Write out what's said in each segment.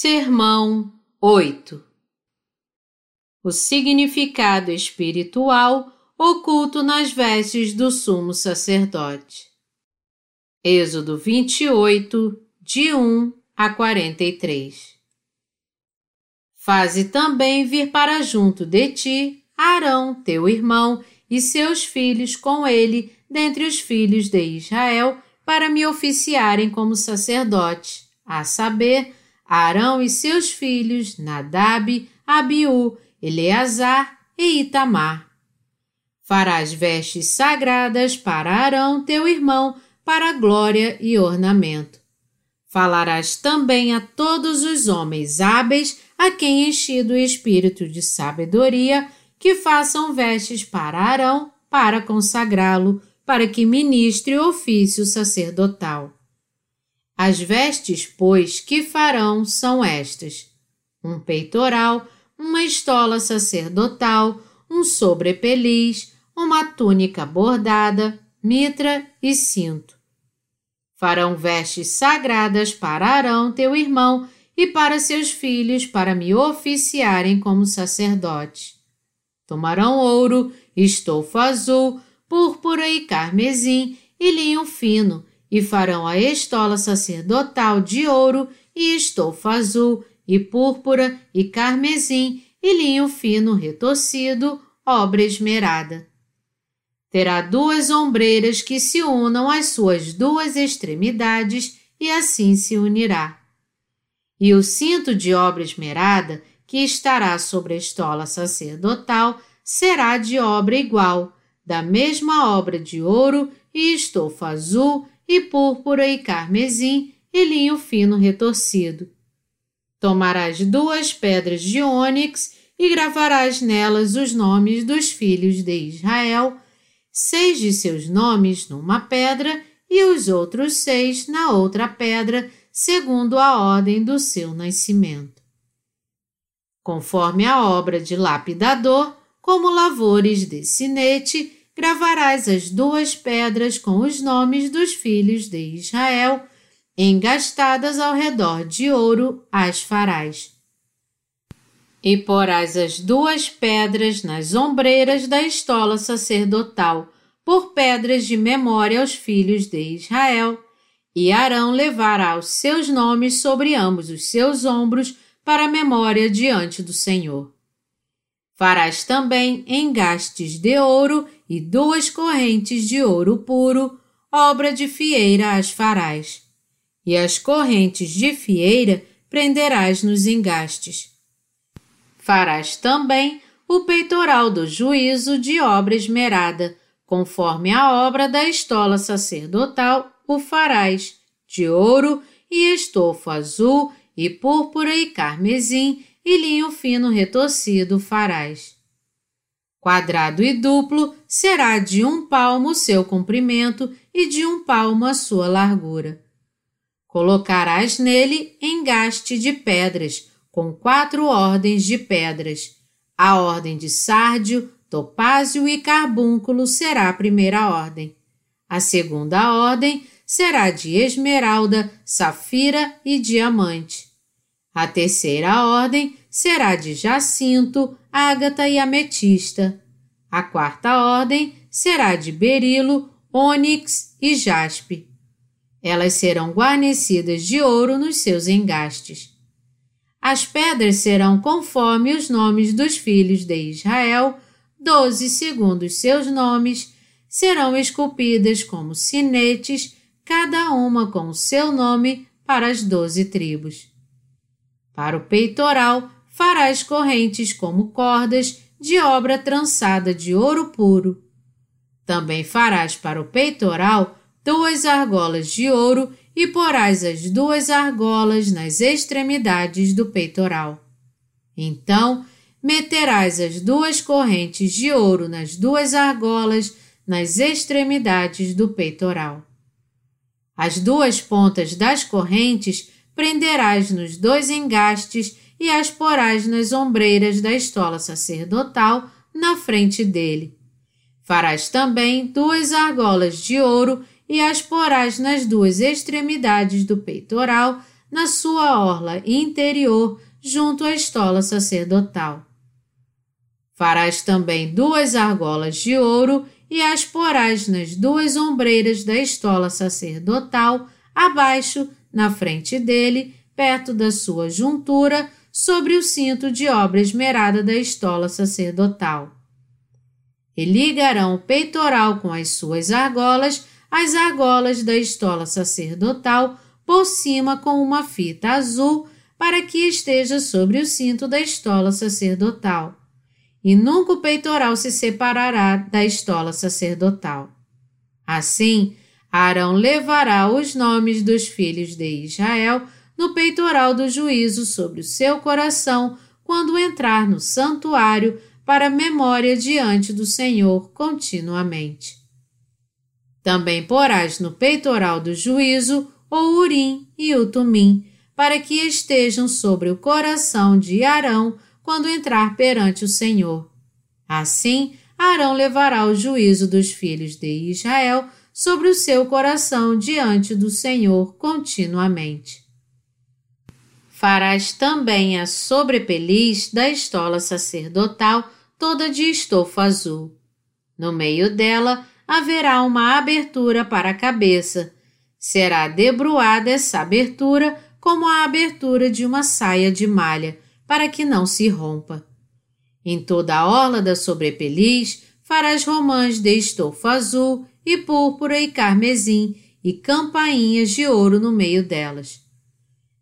Sermão 8 O significado espiritual oculto nas vestes do sumo sacerdote. Êxodo 28, de 1 a 43 Faze também vir para junto de ti Arão, teu irmão, e seus filhos com ele, dentre os filhos de Israel, para me oficiarem como sacerdote, a saber, Arão e seus filhos, Nadab, Abiú, Eleazar e Itamar. Farás vestes sagradas para Arão, teu irmão, para glória e ornamento. Falarás também a todos os homens hábeis, a quem enchido o espírito de sabedoria, que façam vestes para Arão, para consagrá-lo, para que ministre o ofício sacerdotal. As vestes, pois, que farão são estas: um peitoral, uma estola sacerdotal, um sobrepeliz, uma túnica bordada, mitra e cinto. Farão vestes sagradas para Arão, teu irmão, e para seus filhos, para me oficiarem como sacerdote. Tomarão ouro, estofo azul, púrpura e carmesim e linho fino, e farão a estola sacerdotal de ouro e estofa azul e púrpura e carmesim e linho fino retorcido, obra esmerada. Terá duas ombreiras que se unam às suas duas extremidades e assim se unirá. E o cinto de obra esmerada que estará sobre a estola sacerdotal será de obra igual, da mesma obra de ouro e estofa azul e púrpura e carmesim e linho fino retorcido. Tomarás duas pedras de ônix e gravarás nelas os nomes dos filhos de Israel, seis de seus nomes numa pedra e os outros seis na outra pedra, segundo a ordem do seu nascimento. Conforme a obra de lapidador, como lavores de sinete, gravarás as duas pedras com os nomes dos filhos de Israel, engastadas ao redor de ouro as farás. E porás as duas pedras nas ombreiras da estola sacerdotal, por pedras de memória aos filhos de Israel, e Arão levará os seus nomes sobre ambos os seus ombros para memória diante do Senhor. Farás também engastes de ouro e duas correntes de ouro puro, obra de fieira as farás. E as correntes de fieira prenderás nos engastes. Farás também o peitoral do juízo de obra esmerada, conforme a obra da estola sacerdotal o farás, de ouro e estofo azul e púrpura e carmesim e linho fino retorcido farás. Quadrado e duplo será de um palmo o seu comprimento e de um palmo a sua largura. Colocarás nele engaste de pedras, com quatro ordens de pedras. A ordem de sárdio, topázio e carbúnculo será a primeira ordem. A segunda ordem será de esmeralda, safira e diamante. A terceira ordem será de jacinto, ágata e ametista. A quarta ordem será de berilo, ônix e jaspe. Elas serão guarnecidas de ouro nos seus engastes. As pedras serão conforme os nomes dos filhos de Israel, doze segundo os seus nomes, serão esculpidas como sinetes, cada uma com o seu nome para as doze tribos. Para o peitoral farás correntes como cordas de obra trançada de ouro puro. Também farás para o peitoral duas argolas de ouro e porás as duas argolas nas extremidades do peitoral. Então, meterás as duas correntes de ouro nas duas argolas nas extremidades do peitoral. As duas pontas das correntes prenderás nos dois engastes e as porás nas ombreiras da estola sacerdotal na frente dele. Farás também duas argolas de ouro e as porás nas duas extremidades do peitoral, na sua orla interior, junto à estola sacerdotal. Farás também duas argolas de ouro e as porás nas duas ombreiras da estola sacerdotal, abaixo, na frente dele, perto da sua juntura, sobre o cinto de obra esmerada da estola sacerdotal. E ligarão o peitoral com as suas argolas, as argolas da estola sacerdotal, por cima com uma fita azul, para que esteja sobre o cinto da estola sacerdotal. E nunca o peitoral se separará da estola sacerdotal. Assim, Arão levará os nomes dos filhos de Israel no peitoral do juízo sobre o seu coração quando entrar no santuário para memória diante do Senhor continuamente. Também porás no peitoral do juízo o Urim e o Tumim, para que estejam sobre o coração de Arão quando entrar perante o Senhor. Assim, Arão levará o juízo dos filhos de Israel sobre o seu coração diante do Senhor continuamente. Farás também a sobrepeliz da estola sacerdotal toda de estofa azul. No meio dela haverá uma abertura para a cabeça. Será debruada essa abertura como a abertura de uma saia de malha, para que não se rompa. Em toda a orla da sobrepeliz farás romãs de estofa azul e púrpura e carmesim e campainhas de ouro no meio delas.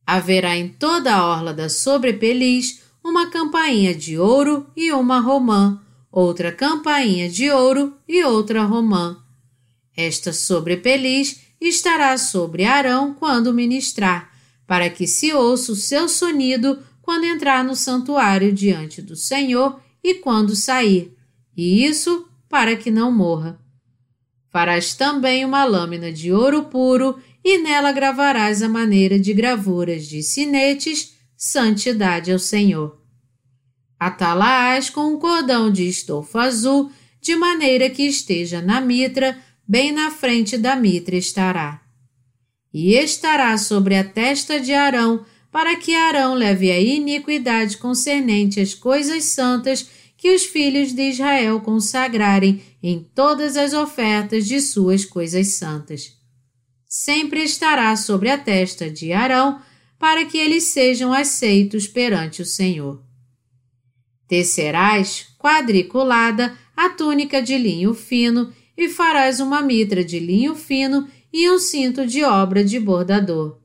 Haverá em toda a orla da sobrepeliz uma campainha de ouro e uma romã, outra campainha de ouro e outra romã. Esta sobrepeliz estará sobre Arão quando ministrar, para que se ouça o seu sonido quando entrar no santuário diante do Senhor e quando sair, e isso para que não morra. Farás também uma lâmina de ouro puro e nela gravarás a maneira de gravuras de sinetes, santidade ao Senhor. Atalaás com um cordão de estofa azul, de maneira que esteja na mitra, bem na frente da mitra estará. E estará sobre a testa de Arão, para que Arão leve a iniquidade concernente às coisas santas que os filhos de Israel consagrarem em todas as ofertas de suas coisas santas sempre estará sobre a testa de Arão, para que eles sejam aceitos perante o Senhor. Tecerás quadriculada a túnica de linho fino e farás uma mitra de linho fino e um cinto de obra de bordador.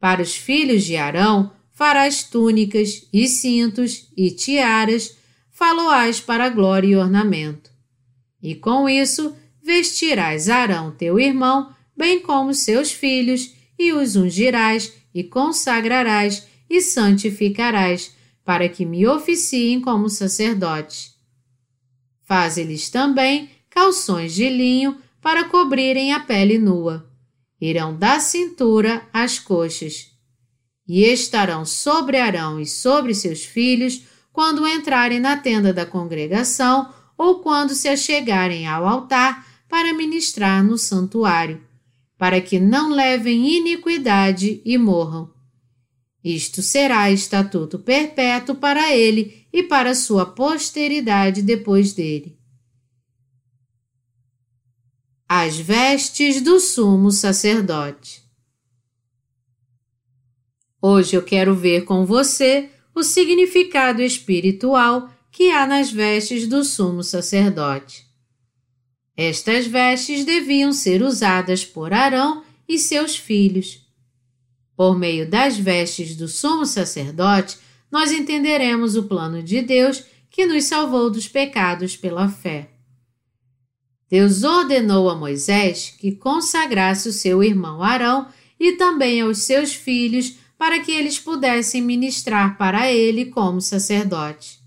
Para os filhos de Arão farás túnicas e cintos e tiaras, faloás para glória e ornamento. E com isso vestirás Arão teu irmão bem como seus filhos, e os ungirás, e consagrarás, e santificarás, para que me oficiem como sacerdotes. Faze-lhes também calções de linho para cobrirem a pele nua. Irão da cintura às coxas. E estarão sobre Arão e sobre seus filhos quando entrarem na tenda da congregação ou quando se achegarem ao altar para ministrar no santuário para que não levem iniquidade e morram. Isto será estatuto perpétuo para ele e para sua posteridade depois dele. As vestes do sumo sacerdote. Hoje eu quero ver com você o significado espiritual que há nas vestes do sumo sacerdote. Estas vestes deviam ser usadas por Arão e seus filhos. Por meio das vestes do sumo sacerdote, nós entenderemos o plano de Deus que nos salvou dos pecados pela fé. Deus ordenou a Moisés que consagrasse o seu irmão Arão e também aos seus filhos para que eles pudessem ministrar para ele como sacerdote.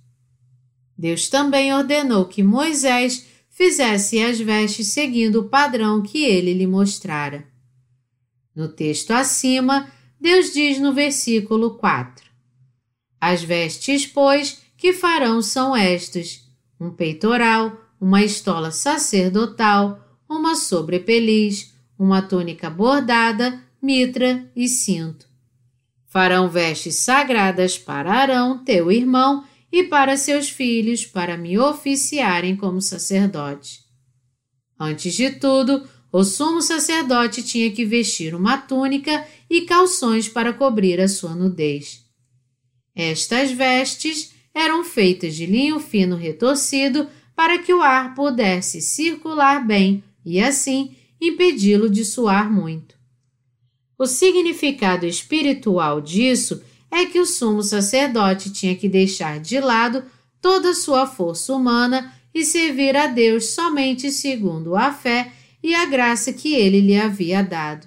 Deus também ordenou que Moisés fizesse as vestes seguindo o padrão que ele lhe mostrara. No texto acima, Deus diz no versículo 4: As vestes, pois, que farão são estas: um peitoral, uma estola sacerdotal, uma sobrepeliz, uma túnica bordada, mitra e cinto. Farão vestes sagradas para Arão, teu irmão, e para seus filhos, para me oficiarem como sacerdote. Antes de tudo, o sumo sacerdote tinha que vestir uma túnica e calções para cobrir a sua nudez. Estas vestes eram feitas de linho fino retorcido para que o ar pudesse circular bem e, assim, impedi-lo de suar muito. O significado espiritual disso é que o sumo sacerdote tinha que deixar de lado toda sua força humana e servir a Deus somente segundo a fé e a graça que ele lhe havia dado.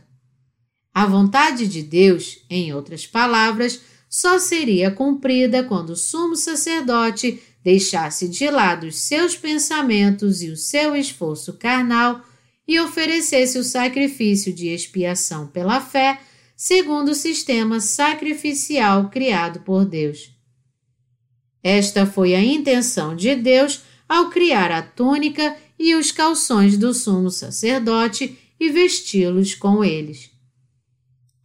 A vontade de Deus, em outras palavras, só seria cumprida quando o sumo sacerdote deixasse de lado os seus pensamentos e o seu esforço carnal e oferecesse o sacrifício de expiação pela fé, segundo o sistema sacrificial criado por Deus. Esta foi a intenção de Deus ao criar a túnica e os calções do sumo sacerdote e vesti-los com eles.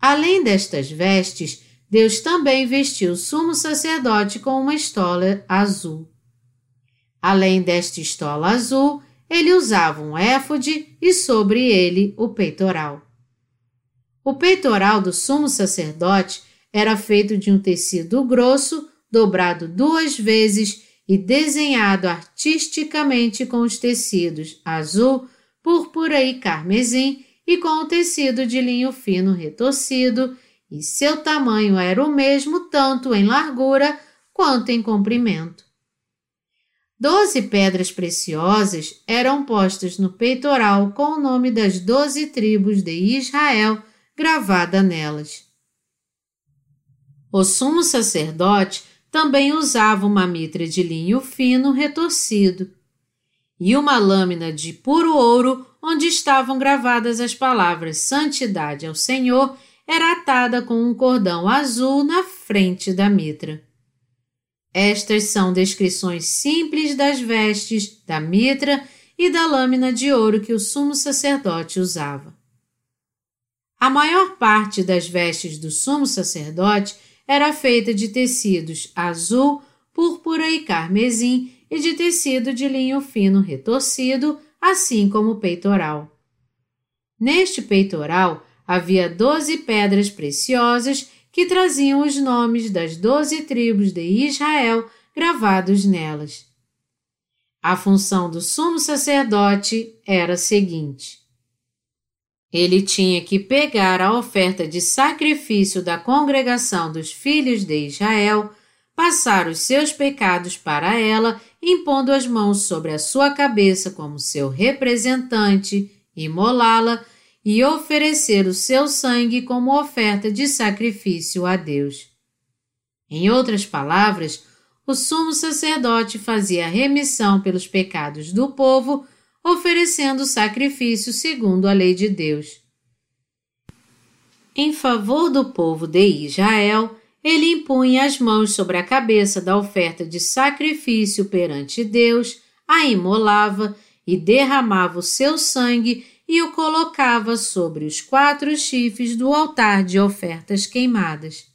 Além destas vestes, Deus também vestiu o sumo sacerdote com uma estola azul. Além desta estola azul, ele usava um éfode e sobre ele o peitoral. O peitoral do sumo sacerdote era feito de um tecido grosso, dobrado duas vezes e desenhado artisticamente com os tecidos azul, púrpura e carmesim e com o tecido de linho fino retorcido e seu tamanho era o mesmo tanto em largura quanto em comprimento. Doze pedras preciosas eram postas no peitoral com o nome das doze tribos de Israel gravada nelas. O sumo sacerdote também usava uma mitra de linho fino retorcido e uma lâmina de puro ouro onde estavam gravadas as palavras Santidade ao Senhor era atada com um cordão azul na frente da mitra. Estas são descrições simples das vestes, da mitra e da lâmina de ouro que o sumo sacerdote usava. A maior parte das vestes do sumo sacerdote era feita de tecidos azul, púrpura e carmesim e de tecido de linho fino retorcido, assim como o peitoral. Neste peitoral havia doze pedras preciosas que traziam os nomes das doze tribos de Israel gravados nelas. A função do sumo sacerdote era a seguinte: ele tinha que pegar a oferta de sacrifício da congregação dos filhos de Israel, passar os seus pecados para ela, impondo as mãos sobre a sua cabeça como seu representante, imolá-la e oferecer o seu sangue como oferta de sacrifício a Deus. Em outras palavras, o sumo sacerdote fazia remissão pelos pecados do povo, oferecendo sacrifício segundo a lei de Deus. Em favor do povo de Israel, ele impunha as mãos sobre a cabeça da oferta de sacrifício perante Deus, a imolava e derramava o seu sangue e o colocava sobre os quatro chifres do altar de ofertas queimadas.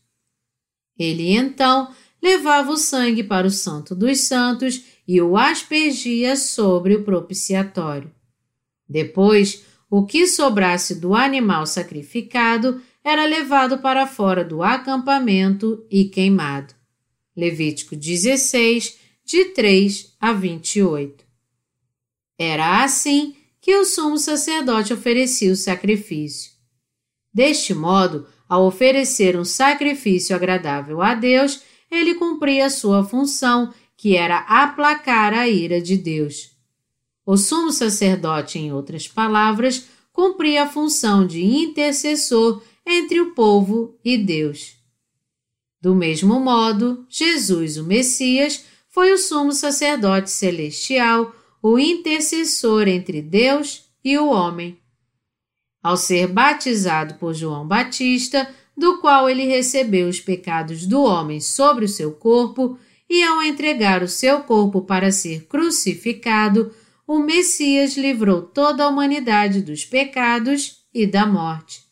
Ele então levava o sangue para o Santo dos Santos e o aspergia sobre o propiciatório. Depois, o que sobrasse do animal sacrificado era levado para fora do acampamento e queimado. Levítico 16, de 3 a 28. Era assim que o sumo sacerdote oferecia o sacrifício. Deste modo, ao oferecer um sacrifício agradável a Deus, ele cumpria sua função, que era aplacar a ira de Deus. O sumo sacerdote, em outras palavras, cumpria a função de intercessor entre o povo e Deus. Do mesmo modo, Jesus, o Messias, foi o sumo sacerdote celestial o intercessor entre Deus e o homem. Ao ser batizado por João Batista, do qual ele recebeu os pecados do homem sobre o seu corpo, e ao entregar o seu corpo para ser crucificado, o Messias livrou toda a humanidade dos pecados e da morte.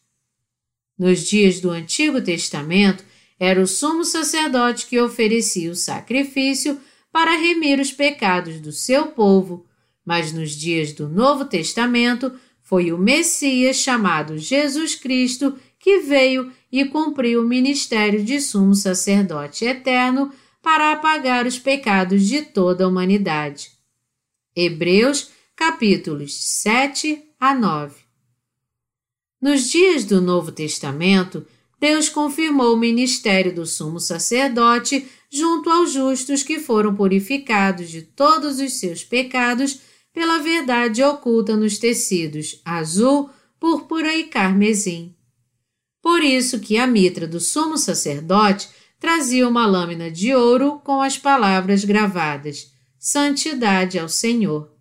Nos dias do Antigo Testamento, era o sumo sacerdote que oferecia o sacrifício para remir os pecados do seu povo, mas nos dias do Novo Testamento foi o Messias chamado Jesus Cristo que veio e cumpriu o ministério de sumo sacerdote eterno para apagar os pecados de toda a humanidade. Hebreus, capítulos 7 a 9. Nos dias do Novo Testamento, Deus confirmou o ministério do sumo sacerdote junto aos justos que foram purificados de todos os seus pecados pela verdade oculta nos tecidos azul, púrpura e carmesim. Por isso que a mitra do sumo sacerdote trazia uma lâmina de ouro com as palavras gravadas: Santidade ao Senhor.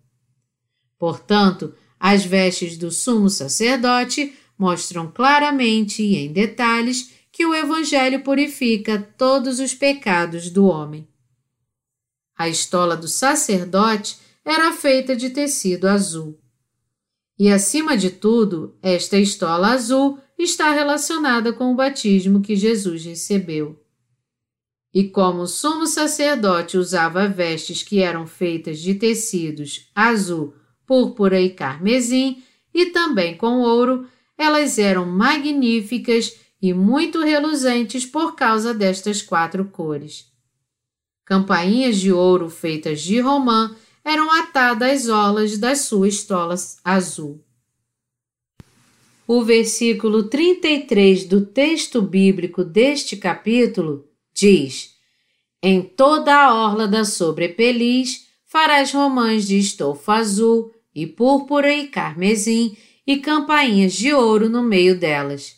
Portanto, as vestes do sumo sacerdote mostram claramente e em detalhes que o Evangelho purifica todos os pecados do homem. A estola do sacerdote era feita de tecido azul. E, acima de tudo, esta estola azul está relacionada com o batismo que Jesus recebeu. E como o sumo sacerdote usava vestes que eram feitas de tecidos azul, púrpura e carmesim, e também com ouro, elas eram magníficas e muito reluzentes por causa destas quatro cores. Campainhas de ouro feitas de romã eram atadas às olas das suas estolas azul. O versículo 33 do texto bíblico deste capítulo diz: Em toda a orla da sobrepeliz farás romãs de estofa azul e púrpura e carmesim e campainhas de ouro no meio delas.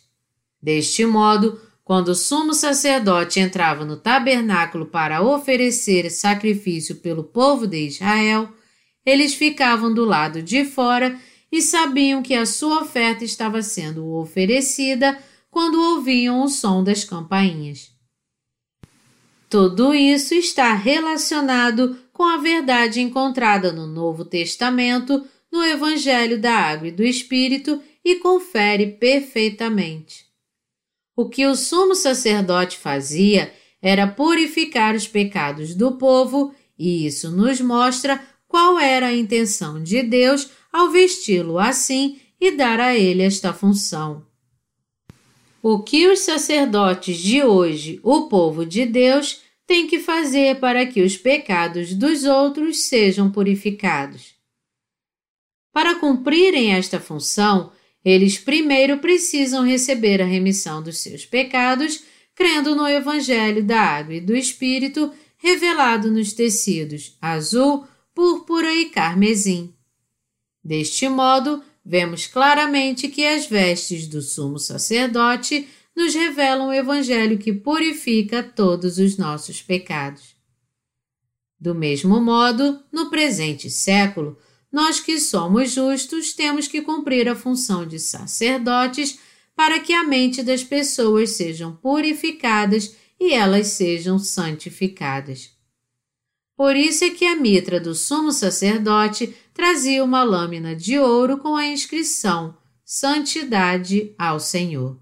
Deste modo, quando o sumo sacerdote entrava no tabernáculo para oferecer sacrifício pelo povo de Israel, eles ficavam do lado de fora e sabiam que a sua oferta estava sendo oferecida quando ouviam o som das campainhas. Tudo isso está relacionado com a verdade encontrada no Novo Testamento no Evangelho da Água e do Espírito e confere perfeitamente. O que o sumo sacerdote fazia era purificar os pecados do povo, e isso nos mostra qual era a intenção de Deus ao vesti-lo assim e dar a ele esta função. O que os sacerdotes de hoje, o povo de Deus, têm que fazer para que os pecados dos outros sejam purificados? Para cumprirem esta função, eles primeiro precisam receber a remissão dos seus pecados, crendo no Evangelho da Água e do Espírito revelado nos tecidos azul, púrpura e carmesim. Deste modo, vemos claramente que as vestes do sumo sacerdote nos revelam o Evangelho que purifica todos os nossos pecados. Do mesmo modo, no presente século, nós que somos justos temos que cumprir a função de sacerdotes para que a mente das pessoas sejam purificadas e elas sejam santificadas. Por isso é que a mitra do sumo sacerdote trazia uma lâmina de ouro com a inscrição Santidade ao Senhor.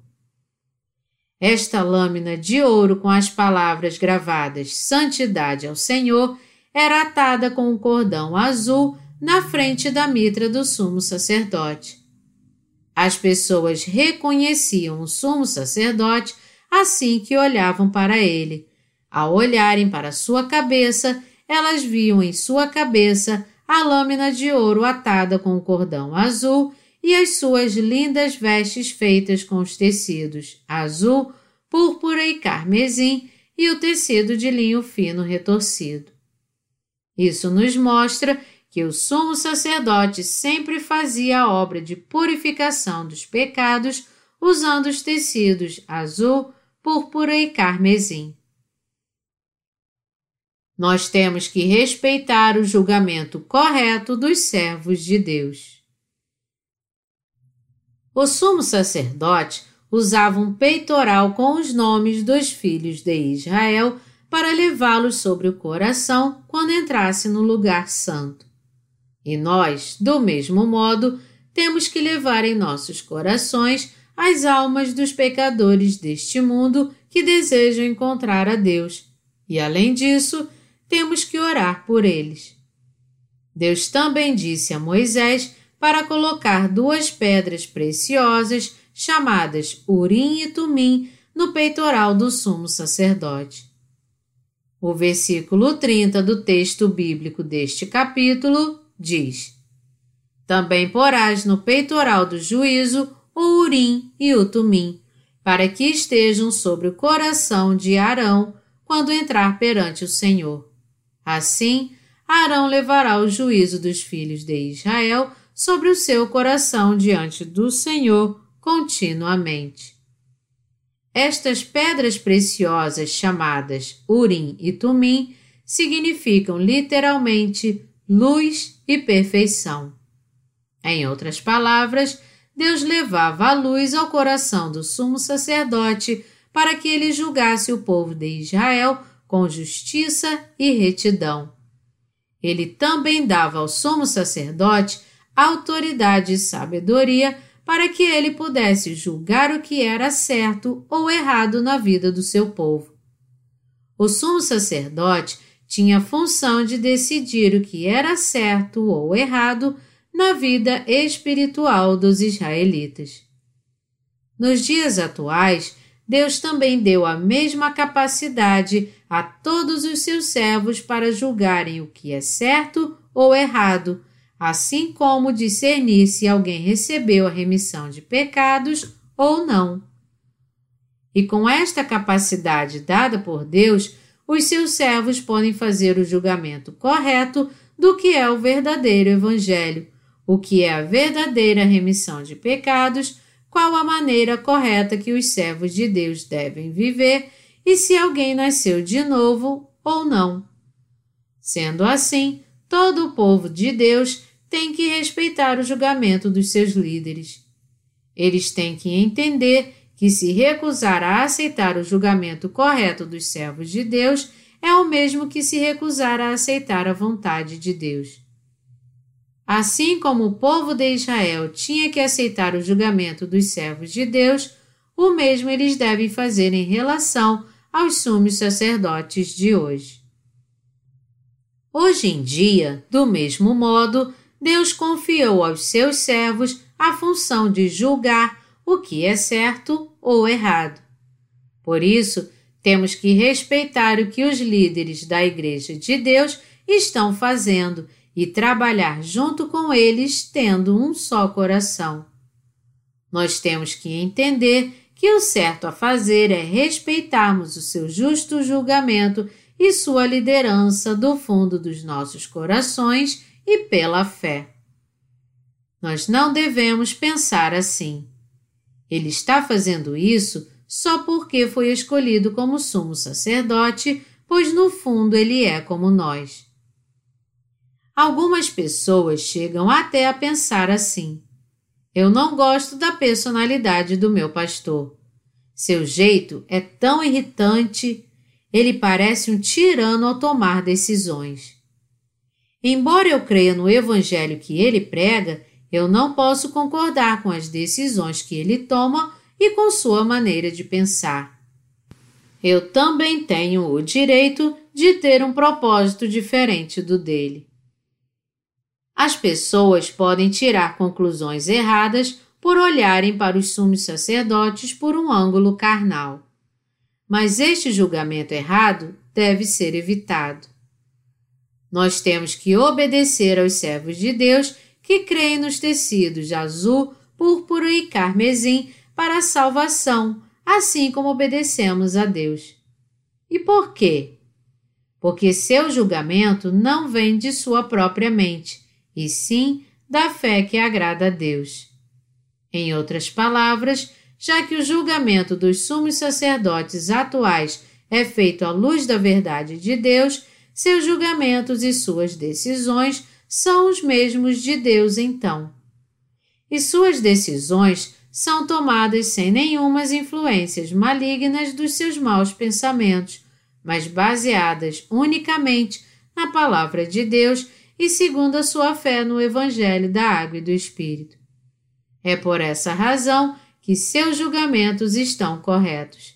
Esta lâmina de ouro com as palavras gravadas Santidade ao Senhor era atada com um cordão azul na frente da mitra do sumo sacerdote. As pessoas reconheciam o sumo sacerdote assim que olhavam para ele. Ao olharem para sua cabeça, elas viam em sua cabeça a lâmina de ouro atada com o cordão azul e as suas lindas vestes feitas com os tecidos azul, púrpura e carmesim e o tecido de linho fino retorcido. Isso nos mostra que o sumo sacerdote sempre fazia a obra de purificação dos pecados usando os tecidos azul, púrpura e carmesim. Nós temos que respeitar o julgamento correto dos servos de Deus. O sumo sacerdote usava um peitoral com os nomes dos filhos de Israel para levá-los sobre o coração quando entrasse no lugar santo. E nós, do mesmo modo, temos que levar em nossos corações as almas dos pecadores deste mundo que desejam encontrar a Deus, e além disso, temos que orar por eles. Deus também disse a Moisés para colocar duas pedras preciosas chamadas Urim e Tumim no peitoral do sumo sacerdote. O versículo 30 do texto bíblico deste capítulo diz: Também porás no peitoral do juízo o Urim e o Tumim, para que estejam sobre o coração de Arão quando entrar perante o Senhor. Assim, Arão levará o juízo dos filhos de Israel sobre o seu coração diante do Senhor continuamente. Estas pedras preciosas chamadas Urim e Tumim significam literalmente luz e perfeição. Em outras palavras, Deus levava a luz ao coração do sumo sacerdote para que ele julgasse o povo de Israel com justiça e retidão. Ele também dava ao sumo sacerdote autoridade e sabedoria para que ele pudesse julgar o que era certo ou errado na vida do seu povo. O sumo sacerdote tinha a função de decidir o que era certo ou errado na vida espiritual dos israelitas. Nos dias atuais, Deus também deu a mesma capacidade a todos os seus servos para julgarem o que é certo ou errado, assim como discernir se alguém recebeu a remissão de pecados ou não. E com esta capacidade dada por Deus, os seus servos podem fazer o julgamento correto do que é o verdadeiro Evangelho, o que é a verdadeira remissão de pecados, qual a maneira correta que os servos de Deus devem viver e se alguém nasceu de novo ou não. Sendo assim, todo o povo de Deus tem que respeitar o julgamento dos seus líderes. Eles têm que entender que se recusar a aceitar o julgamento correto dos servos de Deus é o mesmo que se recusar a aceitar a vontade de Deus. Assim como o povo de Israel tinha que aceitar o julgamento dos servos de Deus, o mesmo eles devem fazer em relação aos sumos sacerdotes de hoje. Hoje em dia, do mesmo modo, Deus confiou aos seus servos a função de julgar o que é certo ou errado. Por isso, temos que respeitar o que os líderes da Igreja de Deus estão fazendo e trabalhar junto com eles tendo um só coração. Nós temos que entender que o certo a fazer é respeitarmos o seu justo julgamento e sua liderança do fundo dos nossos corações e pela fé. Nós não devemos pensar assim. Ele está fazendo isso só porque foi escolhido como sumo sacerdote, pois no fundo ele é como nós. Algumas pessoas chegam até a pensar assim: eu não gosto da personalidade do meu pastor. Seu jeito é tão irritante, ele parece um tirano ao tomar decisões. Embora eu creia no evangelho que ele prega, eu não posso concordar com as decisões que ele toma e com sua maneira de pensar. Eu também tenho o direito de ter um propósito diferente do dele. As pessoas podem tirar conclusões erradas por olharem para os sumos sacerdotes por um ângulo carnal. Mas este julgamento errado deve ser evitado. Nós temos que obedecer aos servos de Deus que creem nos tecidos azul, púrpura e carmesim para a salvação, assim como obedecemos a Deus. E por quê? Porque seu julgamento não vem de sua própria mente, e sim da fé que agrada a Deus. Em outras palavras, já que o julgamento dos sumos sacerdotes atuais é feito à luz da verdade de Deus, seus julgamentos e suas decisões são os mesmos de Deus então. E suas decisões são tomadas sem nenhumas influências malignas dos seus maus pensamentos, mas baseadas unicamente na palavra de Deus e segundo a sua fé no Evangelho da Água e do Espírito. É por essa razão que seus julgamentos estão corretos.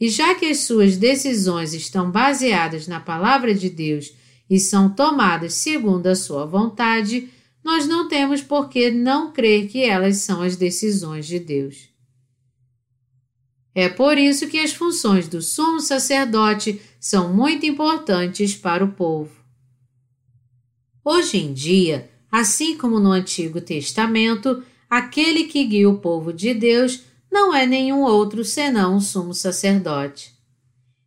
E já que as suas decisões estão baseadas na palavra de Deus e são tomadas segundo a sua vontade, nós não temos por que não crer que elas são as decisões de Deus. É por isso que as funções do sumo sacerdote são muito importantes para o povo. Hoje em dia, assim como no Antigo Testamento, aquele que guia o povo de Deus não é nenhum outro senão o sumo sacerdote.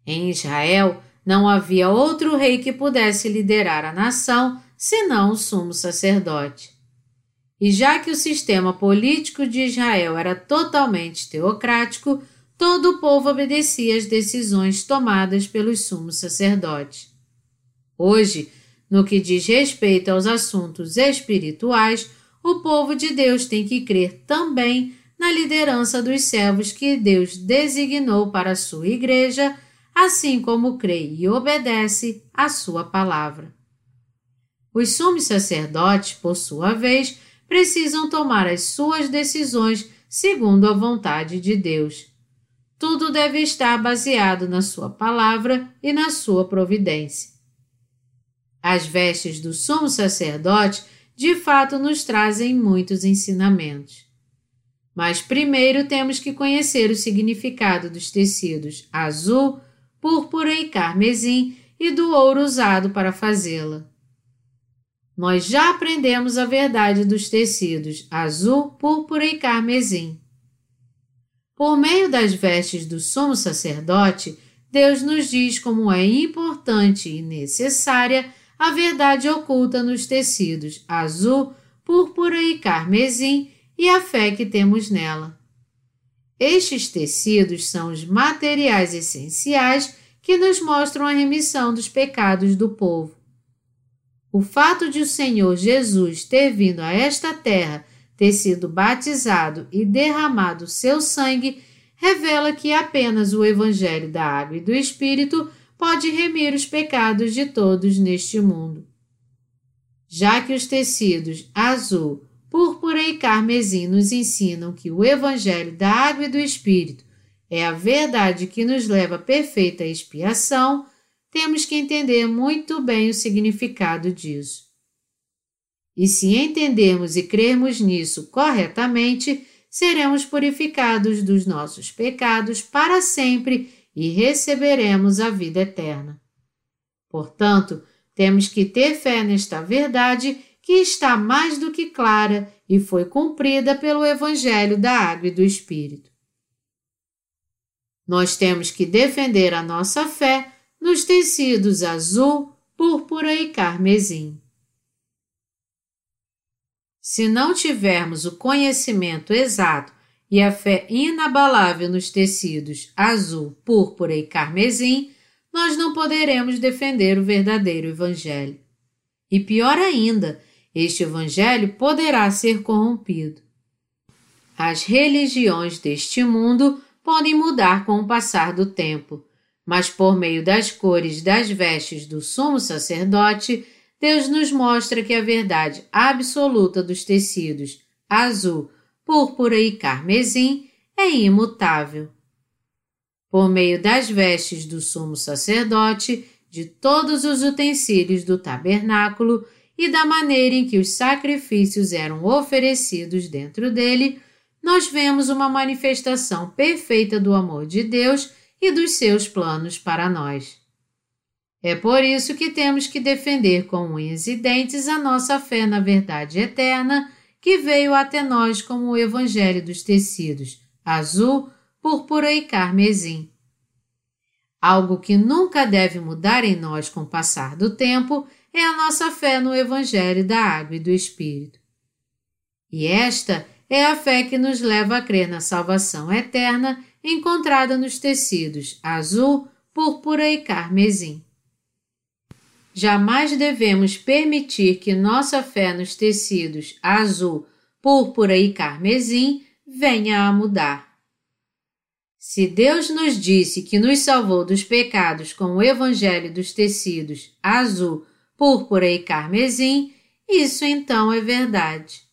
Em Israel, não havia outro rei que pudesse liderar a nação senão o sumo sacerdote. E já que o sistema político de Israel era totalmente teocrático, todo o povo obedecia às decisões tomadas pelos sumos sacerdotes. Hoje, no que diz respeito aos assuntos espirituais, o povo de Deus tem que crer também na liderança dos servos que Deus designou para a sua igreja, assim como crê e obedece à sua palavra. Os sumos sacerdotes, por sua vez, precisam tomar as suas decisões segundo a vontade de Deus. Tudo deve estar baseado na sua palavra e na sua providência. As vestes do sumo sacerdote de fato nos trazem muitos ensinamentos. Mas primeiro temos que conhecer o significado dos tecidos azul, púrpura e carmesim e do ouro usado para fazê-la. Nós já aprendemos a verdade dos tecidos azul, púrpura e carmesim. Por meio das vestes do sumo sacerdote, Deus nos diz como é importante e necessária a verdade oculta nos tecidos azul, púrpura e carmesim e a fé que temos nela. Estes tecidos são os materiais essenciais que nos mostram a remissão dos pecados do povo. O fato de o Senhor Jesus ter vindo a esta terra, ter sido batizado e derramado seu sangue, revela que apenas o Evangelho da Água e do Espírito pode remir os pecados de todos neste mundo. Já que os tecidos azul, Púrpura e carmesim nos ensinam que o Evangelho da Água e do Espírito é a verdade que nos leva à perfeita expiação, temos que entender muito bem o significado disso. E se entendermos e crermos nisso corretamente, seremos purificados dos nossos pecados para sempre e receberemos a vida eterna. Portanto, temos que ter fé nesta verdade que está mais do que clara e foi cumprida pelo Evangelho da Água e do Espírito. Nós temos que defender a nossa fé nos tecidos azul, púrpura e carmesim. Se não tivermos o conhecimento exato e a fé inabalável nos tecidos azul, púrpura e carmesim, nós não poderemos defender o verdadeiro Evangelho. E pior ainda, este evangelho poderá ser corrompido. As religiões deste mundo podem mudar com o passar do tempo, mas por meio das cores das vestes do sumo sacerdote, Deus nos mostra que a verdade absoluta dos tecidos azul, púrpura e carmesim é imutável. Por meio das vestes do sumo sacerdote, de todos os utensílios do tabernáculo, e da maneira em que os sacrifícios eram oferecidos dentro dele, nós vemos uma manifestação perfeita do amor de Deus e dos seus planos para nós. É por isso que temos que defender com unhas e dentes a nossa fé na verdade eterna que veio até nós como o Evangelho dos tecidos, azul, púrpura e carmesim. Algo que nunca deve mudar em nós com o passar do tempo é a nossa fé no Evangelho da Água e do Espírito. E esta é a fé que nos leva a crer na salvação eterna encontrada nos tecidos azul, púrpura e carmesim. Jamais devemos permitir que nossa fé nos tecidos azul, púrpura e carmesim venha a mudar. Se Deus nos disse que nos salvou dos pecados com o Evangelho dos tecidos azul, púrpura e carmesim, isso então é verdade.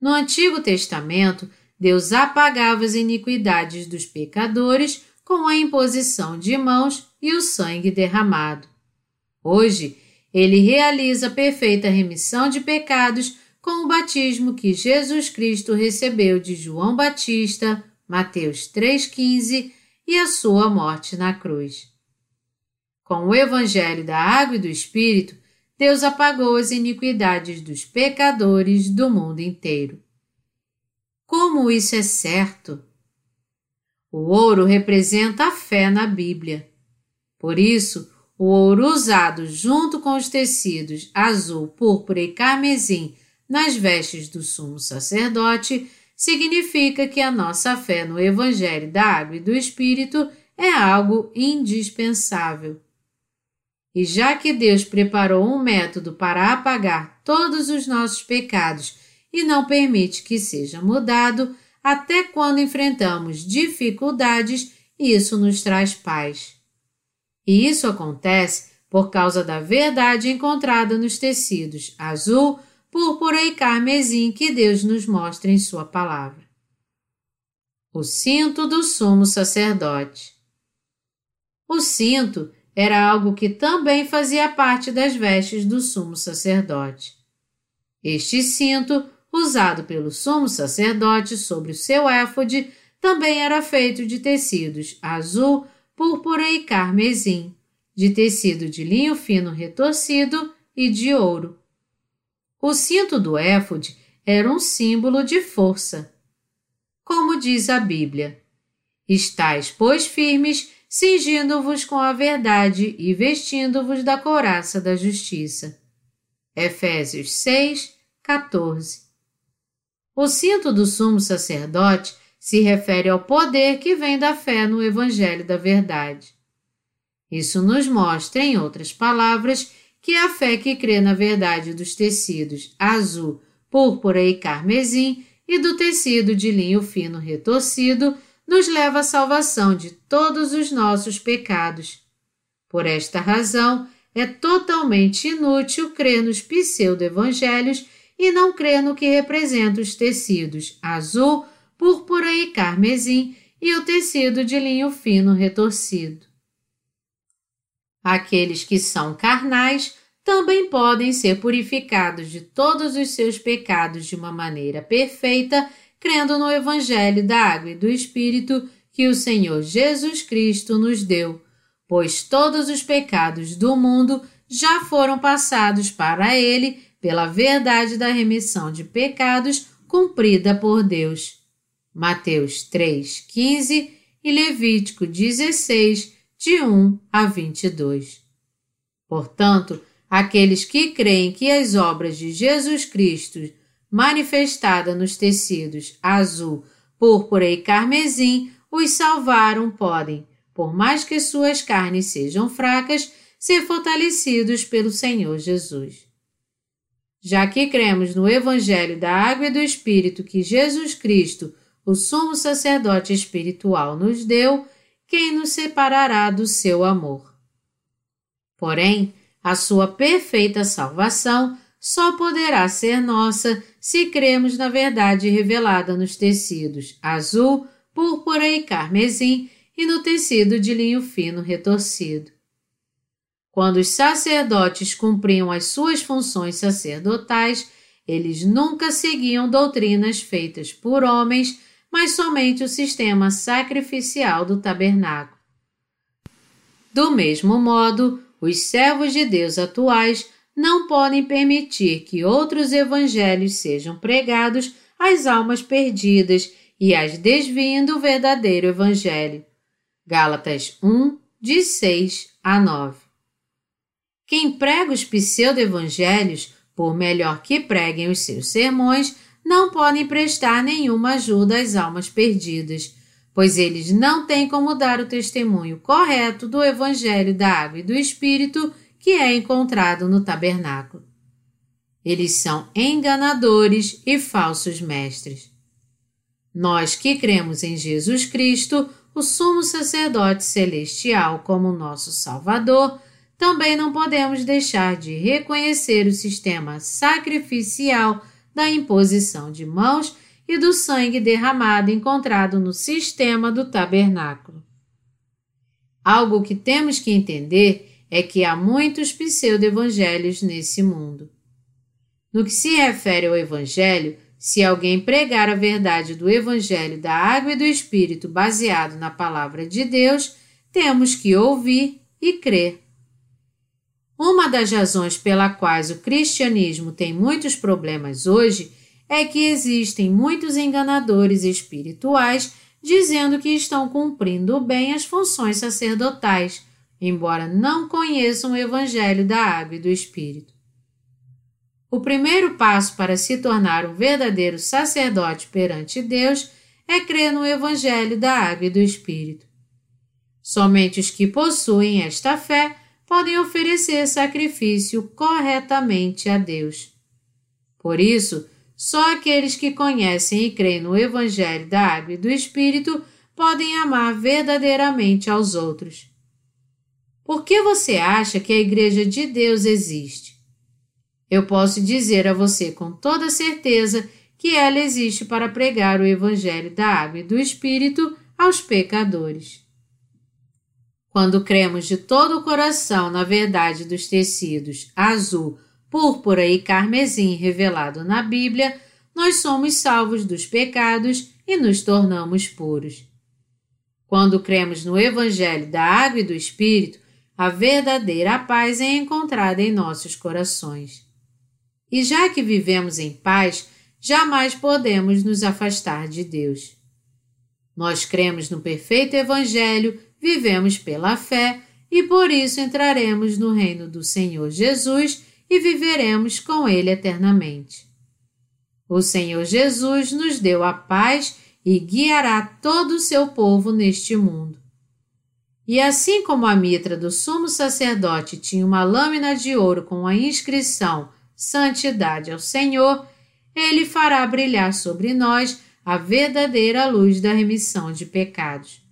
No Antigo Testamento, Deus apagava as iniquidades dos pecadores com a imposição de mãos e o sangue derramado. Hoje, ele realiza perfeita remissão de pecados com o batismo que Jesus Cristo recebeu de João Batista, Mateus 3,15, e a sua morte na cruz. Com o Evangelho da Água e do Espírito, Deus apagou as iniquidades dos pecadores do mundo inteiro. Como isso é certo? O ouro representa a fé na Bíblia. Por isso, o ouro usado junto com os tecidos azul, púrpura e carmesim nas vestes do sumo sacerdote significa que a nossa fé no Evangelho da Água e do Espírito é algo indispensável. E já que Deus preparou um método para apagar todos os nossos pecados e não permite que seja mudado, até quando enfrentamos dificuldades, isso nos traz paz. E isso acontece por causa da verdade encontrada nos tecidos azul, púrpura e carmesim que Deus nos mostra em Sua palavra. O cinto do sumo sacerdote. O cinto era algo que também fazia parte das vestes do sumo sacerdote. Este cinto, usado pelo sumo sacerdote sobre o seu éfode, também era feito de tecidos azul, púrpura e carmesim, de tecido de linho fino retorcido e de ouro. O cinto do éfode era um símbolo de força. Como diz a Bíblia: Estais, pois, firmes, cingindo-vos com a verdade e vestindo-vos da couraça da justiça. Efésios 6, 14. O cinto do sumo sacerdote se refere ao poder que vem da fé no Evangelho da Verdade. Isso nos mostra, em outras palavras, que a fé que crê na verdade dos tecidos azul, púrpura e carmesim e do tecido de linho fino retorcido nos leva à salvação de todos os nossos pecados. Por esta razão, é totalmente inútil crer nos pseudo-evangelhos e não crer no que representa os tecidos azul, púrpura e carmesim e o tecido de linho fino retorcido. Aqueles que são carnais também podem ser purificados de todos os seus pecados de uma maneira perfeita, crendo no Evangelho da Água e do Espírito que o Senhor Jesus Cristo nos deu, pois todos os pecados do mundo já foram passados para Ele pela verdade da remissão de pecados cumprida por Deus. Mateus 3, 15 e Levítico 16, de 1 a 22. Portanto, aqueles que creem que as obras de Jesus Cristo, manifestada nos tecidos azul, púrpura e carmesim, os salvaram, podem, por mais que suas carnes sejam fracas, ser fortalecidos pelo Senhor Jesus. Já que cremos no Evangelho da Água e do Espírito que Jesus Cristo, o sumo sacerdote espiritual, nos deu, quem nos separará do seu amor? Porém, a sua perfeita salvação só poderá ser nossa se cremos na verdade revelada nos tecidos azul, púrpura e carmesim e no tecido de linho fino retorcido. Quando os sacerdotes cumpriam as suas funções sacerdotais, eles nunca seguiam doutrinas feitas por homens, mas somente o sistema sacrificial do tabernáculo. Do mesmo modo, os servos de Deus atuais não podem permitir que outros evangelhos sejam pregados às almas perdidas e as desviem do verdadeiro evangelho. Gálatas 1, de 6 a 9. Quem prega os pseudo-evangelhos, por melhor que preguem os seus sermões, não podem prestar nenhuma ajuda às almas perdidas, pois eles não têm como dar o testemunho correto do Evangelho da Água e do Espírito que é encontrado no tabernáculo. Eles são enganadores e falsos mestres. Nós que cremos em Jesus Cristo, o sumo sacerdote celestial, como nosso Salvador, também não podemos deixar de reconhecer o sistema sacrificial da imposição de mãos e do sangue derramado encontrado no sistema do tabernáculo. Algo que temos que entender é que há muitos pseudo-evangelhos nesse mundo. No que se refere ao Evangelho, se alguém pregar a verdade do Evangelho da Água e do Espírito baseado na Palavra de Deus, temos que ouvir e crer. Uma das razões pela quais o cristianismo tem muitos problemas hoje é que existem muitos enganadores espirituais dizendo que estão cumprindo bem as funções sacerdotais, embora não conheçam o Evangelho da Água e do Espírito. O primeiro passo para se tornar um verdadeiro sacerdote perante Deus é crer no Evangelho da Água e do Espírito. Somente os que possuem esta fé podem oferecer sacrifício corretamente a Deus. Por isso, só aqueles que conhecem e creem no Evangelho da Água e do Espírito podem amar verdadeiramente aos outros. Por que você acha que a Igreja de Deus existe? Eu posso dizer a você com toda certeza que ela existe para pregar o Evangelho da Água e do Espírito aos pecadores. Quando cremos de todo o coração na verdade dos tecidos azul, púrpura e carmesim revelado na Bíblia, nós somos salvos dos pecados e nos tornamos puros. Quando cremos no Evangelho da Água e do Espírito, a verdadeira paz é encontrada em nossos corações. E já que vivemos em paz, jamais podemos nos afastar de Deus. Nós cremos no perfeito Evangelho, vivemos pela fé e por isso entraremos no reino do Senhor Jesus e viveremos com Ele eternamente. O Senhor Jesus nos deu a paz e guiará todo o seu povo neste mundo. E assim como a mitra do sumo sacerdote tinha uma lâmina de ouro com a inscrição Santidade ao Senhor, ele fará brilhar sobre nós a verdadeira luz da remissão de pecados.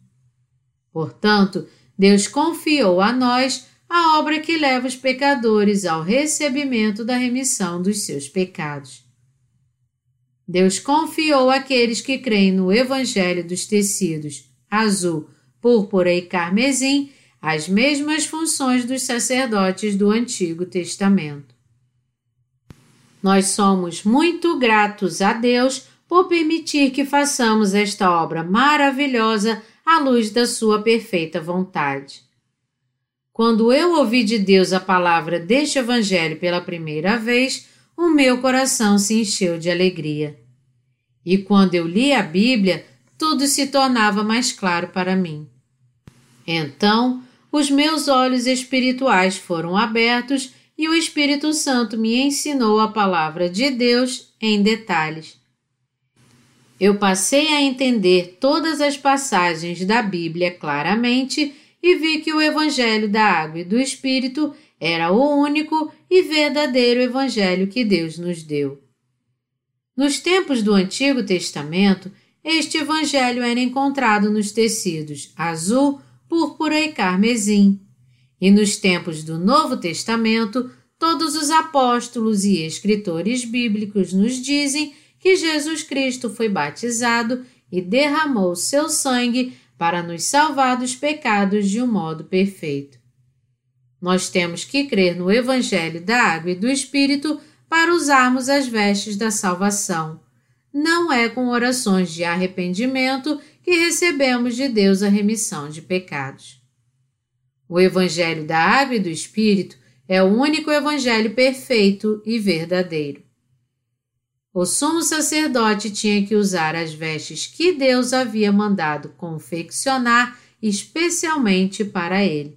Portanto, Deus confiou a nós a obra que leva os pecadores ao recebimento da remissão dos seus pecados. Deus confiou àqueles que creem no Evangelho dos tecidos azul, púrpura e carmesim as mesmas funções dos sacerdotes do Antigo Testamento. Nós somos muito gratos a Deus por permitir que façamos esta obra maravilhosa à luz da Sua perfeita vontade. Quando eu ouvi de Deus a palavra deste Evangelho pela primeira vez, o meu coração se encheu de alegria. E quando eu li a Bíblia, tudo se tornava mais claro para mim. Então, os meus olhos espirituais foram abertos e o Espírito Santo me ensinou a palavra de Deus em detalhes. Eu passei a entender todas as passagens da Bíblia claramente e vi que o Evangelho da Água e do Espírito era o único e verdadeiro Evangelho que Deus nos deu. Nos tempos do Antigo Testamento, este Evangelho era encontrado nos tecidos azul, púrpura e carmesim. E nos tempos do Novo Testamento, todos os apóstolos e escritores bíblicos nos dizem que Jesus Cristo foi batizado e derramou seu sangue para nos salvar dos pecados de um modo perfeito. Nós temos que crer no Evangelho da Água e do Espírito para usarmos as vestes da salvação. Não é com orações de arrependimento que recebemos de Deus a remissão de pecados. O Evangelho da Água e do Espírito é o único Evangelho perfeito e verdadeiro. O sumo sacerdote tinha que usar as vestes que Deus havia mandado confeccionar especialmente para ele.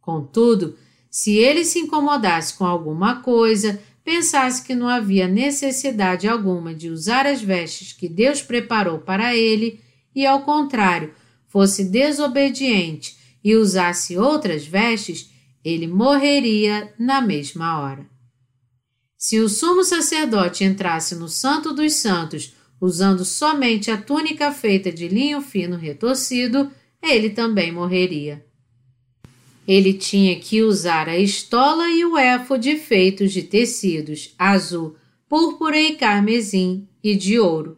Contudo, se ele se incomodasse com alguma coisa, pensasse que não havia necessidade alguma de usar as vestes que Deus preparou para ele, e ao contrário, fosse desobediente e usasse outras vestes, ele morreria na mesma hora. Se o sumo sacerdote entrasse no Santo dos Santos usando somente a túnica feita de linho fino retorcido, ele também morreria. Ele tinha que usar a estola e o éfode feitos de tecidos azul, púrpura e carmesim e de ouro.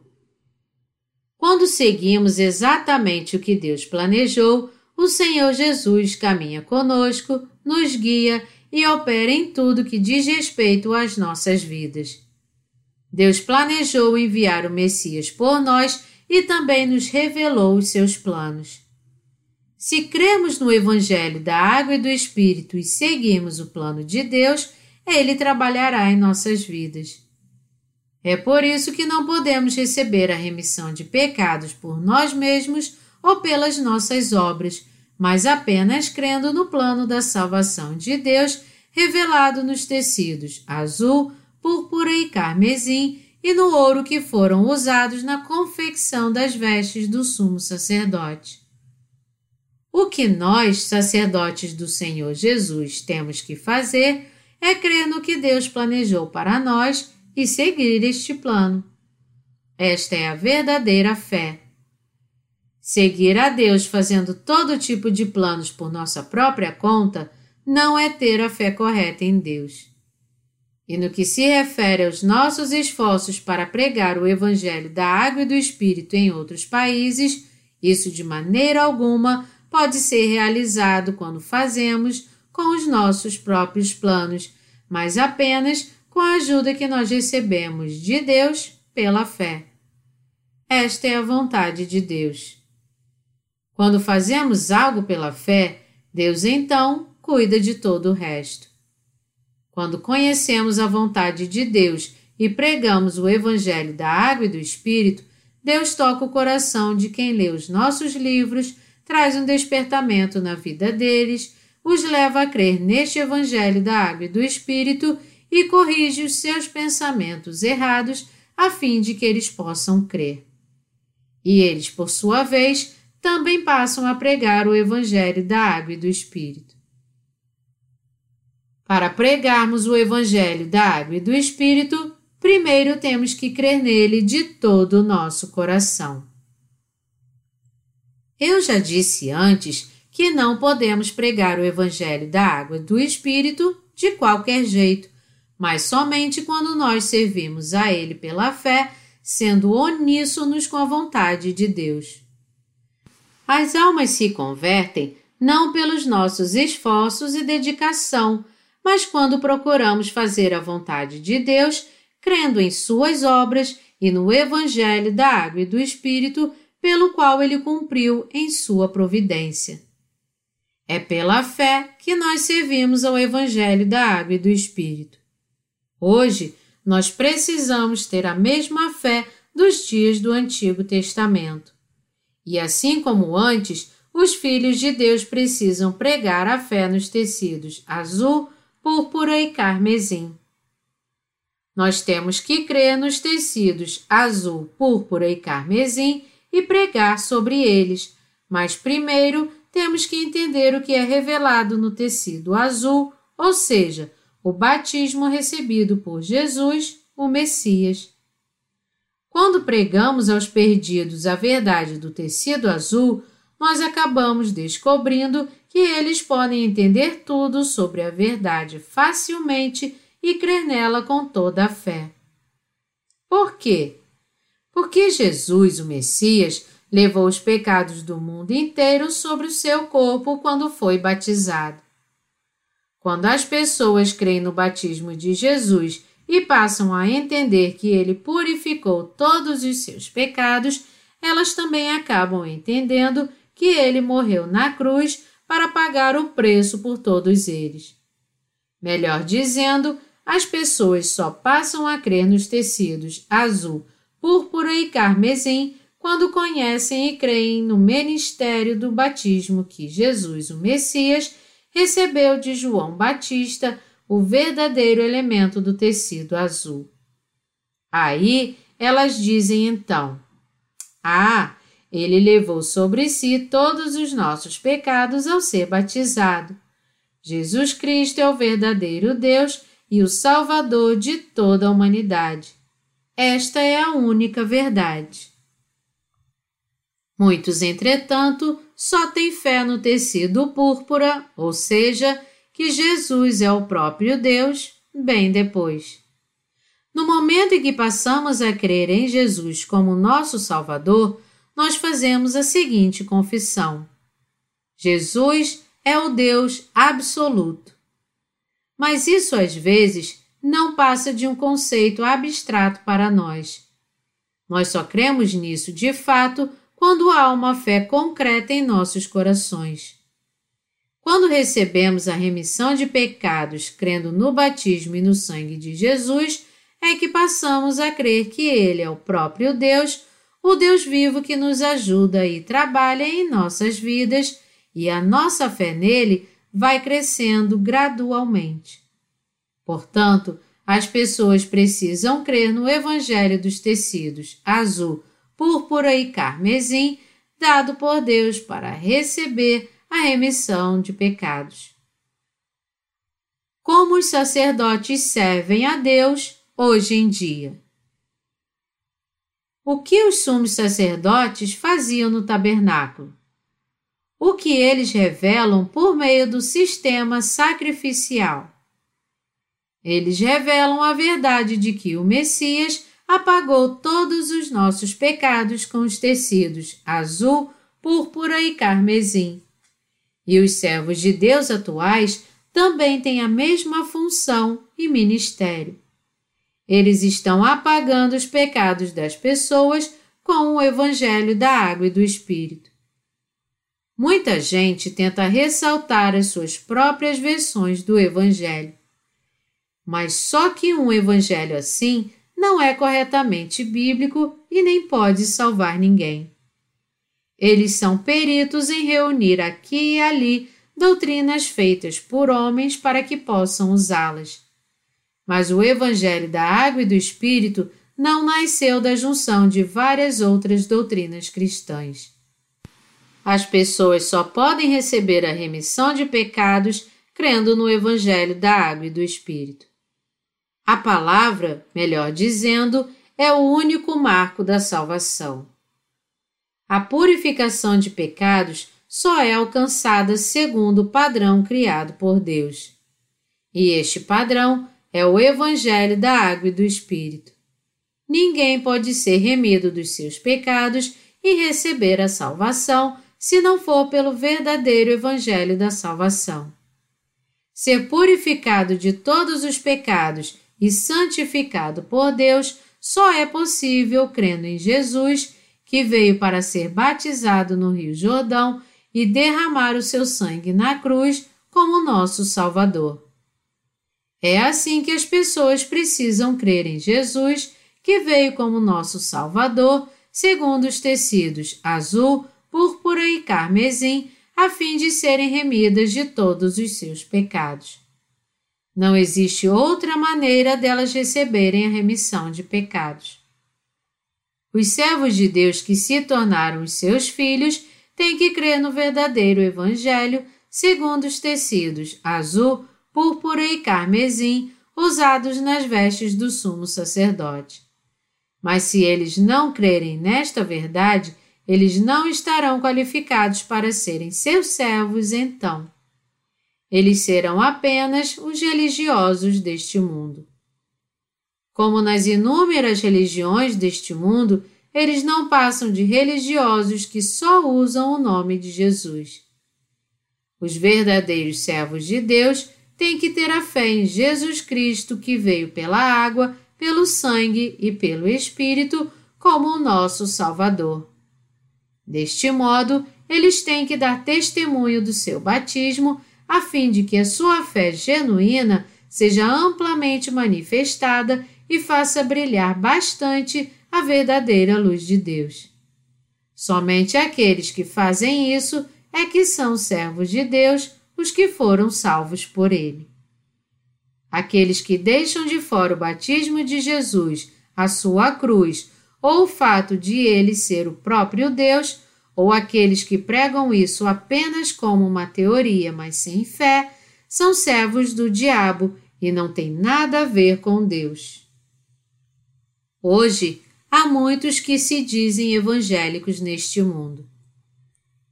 Quando seguimos exatamente o que Deus planejou, o Senhor Jesus caminha conosco, nos guia e opera em tudo que diz respeito às nossas vidas. Deus planejou enviar o Messias por nós e também nos revelou os seus planos. Se cremos no Evangelho da Água e do Espírito e seguirmos o plano de Deus, ele trabalhará em nossas vidas. É por isso que não podemos receber a remissão de pecados por nós mesmos ou pelas nossas obras, mas apenas crendo no plano da salvação de Deus revelado nos tecidos azul, púrpura e carmesim e no ouro que foram usados na confecção das vestes do sumo sacerdote. O que nós, sacerdotes do Senhor Jesus, temos que fazer é crer no que Deus planejou para nós e seguir este plano. Esta é a verdadeira fé. Seguir a Deus fazendo todo tipo de planos por nossa própria conta não é ter a fé correta em Deus. E no que se refere aos nossos esforços para pregar o Evangelho da Água e do Espírito em outros países, isso de maneira alguma pode ser realizado quando fazemos com os nossos próprios planos, mas apenas com a ajuda que nós recebemos de Deus pela fé. Esta é a vontade de Deus. Quando fazemos algo pela fé, Deus então cuida de todo o resto. Quando conhecemos a vontade de Deus e pregamos o Evangelho da Água e do Espírito, Deus toca o coração de quem lê os nossos livros, traz um despertamento na vida deles, os leva a crer neste Evangelho da Água e do Espírito e corrige os seus pensamentos errados a fim de que eles possam crer. E eles, por sua vez, também passam a pregar o Evangelho da Água e do Espírito. Para pregarmos o Evangelho da Água e do Espírito, primeiro temos que crer nele de todo o nosso coração. Eu já disse antes que não podemos pregar o Evangelho da Água e do Espírito de qualquer jeito, mas somente quando nós servimos a Ele pela fé, sendo uníssonos com a vontade de Deus. As almas se convertem não pelos nossos esforços e dedicação, mas quando procuramos fazer a vontade de Deus, crendo em Suas obras e no Evangelho da Água e do Espírito, pelo qual Ele cumpriu em Sua providência. É pela fé que nós servimos ao Evangelho da Água e do Espírito. Hoje, nós precisamos ter a mesma fé dos dias do Antigo Testamento. E assim como antes, os filhos de Deus precisam pregar a fé nos tecidos azul, púrpura e carmesim. Nós temos que crer nos tecidos azul, púrpura e carmesim e pregar sobre eles, mas primeiro temos que entender o que é revelado no tecido azul, ou seja, o batismo recebido por Jesus, o Messias. Quando pregamos aos perdidos a verdade do tecido azul, nós acabamos descobrindo que eles podem entender tudo sobre a verdade facilmente e crer nela com toda a fé. Por quê? Porque Jesus, o Messias, levou os pecados do mundo inteiro sobre o seu corpo quando foi batizado. Quando as pessoas creem no batismo de Jesus e passam a entender que ele purificou todos os seus pecados, elas também acabam entendendo que ele morreu na cruz para pagar o preço por todos eles. Melhor dizendo, as pessoas só passam a crer nos tecidos azul, púrpura e carmesim quando conhecem e creem no ministério do batismo que Jesus, o Messias, recebeu de João Batista, o verdadeiro elemento do tecido azul. Aí elas dizem então: Ah, ele levou sobre si todos os nossos pecados ao ser batizado. Jesus Cristo é o verdadeiro Deus e o Salvador de toda a humanidade. Esta é a única verdade. Muitos, entretanto, só têm fé no tecido púrpura, ou seja, que Jesus é o próprio Deus, bem depois. No momento em que passamos a crer em Jesus como nosso Salvador, nós fazemos a seguinte confissão: Jesus é o Deus absoluto. Mas isso às vezes não passa de um conceito abstrato para nós. Nós só cremos nisso de fato quando há uma fé concreta em nossos corações. Quando recebemos a remissão de pecados crendo no batismo e no sangue de Jesus, é que passamos a crer que Ele é o próprio Deus, o Deus vivo que nos ajuda e trabalha em nossas vidas, e a nossa fé nele vai crescendo gradualmente. Portanto, as pessoas precisam crer no Evangelho dos tecidos azul, púrpura e carmesim, dado por Deus para receber a remissão de pecados. Como os sacerdotes servem a Deus hoje em dia? O que os sumos sacerdotes faziam no tabernáculo? O que eles revelam por meio do sistema sacrificial? Eles revelam a verdade de que o Messias apagou todos os nossos pecados com os tecidos azul, púrpura e carmesim. E os servos de Deus atuais também têm a mesma função e ministério. Eles estão apagando os pecados das pessoas com o Evangelho da Água e do Espírito. Muita gente tenta ressaltar as suas próprias versões do Evangelho. Mas só que um Evangelho assim não é corretamente bíblico e nem pode salvar ninguém. Eles são peritos em reunir aqui e ali doutrinas feitas por homens para que possam usá-las. Mas o Evangelho da Água e do Espírito não nasceu da junção de várias outras doutrinas cristãs. As pessoas só podem receber a remissão de pecados crendo no Evangelho da Água e do Espírito. A palavra, melhor dizendo, é o único marco da salvação. A purificação de pecados só é alcançada segundo o padrão criado por Deus. E este padrão é o Evangelho da Água e do Espírito. Ninguém pode ser remido dos seus pecados e receber a salvação se não for pelo verdadeiro Evangelho da salvação. Ser purificado de todos os pecados e santificado por Deus só é possível crendo em Jesus, que veio para ser batizado no Rio Jordão e derramar o seu sangue na cruz como nosso Salvador. É assim que as pessoas precisam crer em Jesus, que veio como nosso Salvador, segundo os tecidos azul, púrpura e carmesim, a fim de serem remidas de todos os seus pecados. Não existe outra maneira delas receberem a remissão de pecados. Os servos de Deus que se tornaram os seus filhos têm que crer no verdadeiro Evangelho segundo os tecidos azul, púrpura e carmesim usados nas vestes do sumo sacerdote. Mas se eles não crerem nesta verdade, eles não estarão qualificados para serem seus servos então. Eles serão apenas os religiosos deste mundo. Como nas inúmeras religiões deste mundo, eles não passam de religiosos que só usam o nome de Jesus. Os verdadeiros servos de Deus têm que ter a fé em Jesus Cristo que veio pela água, pelo sangue e pelo Espírito como o nosso Salvador. Deste modo, eles têm que dar testemunho do seu batismo a fim de que a sua fé genuína seja amplamente manifestada e faça brilhar bastante a verdadeira luz de Deus. Somente aqueles que fazem isso é que são servos de Deus, os que foram salvos por Ele. Aqueles que deixam de fora o batismo de Jesus, a sua cruz, ou o fato de ele ser o próprio Deus, ou aqueles que pregam isso apenas como uma teoria, mas sem fé, são servos do diabo e não têm nada a ver com Deus. Hoje, há muitos que se dizem evangélicos neste mundo.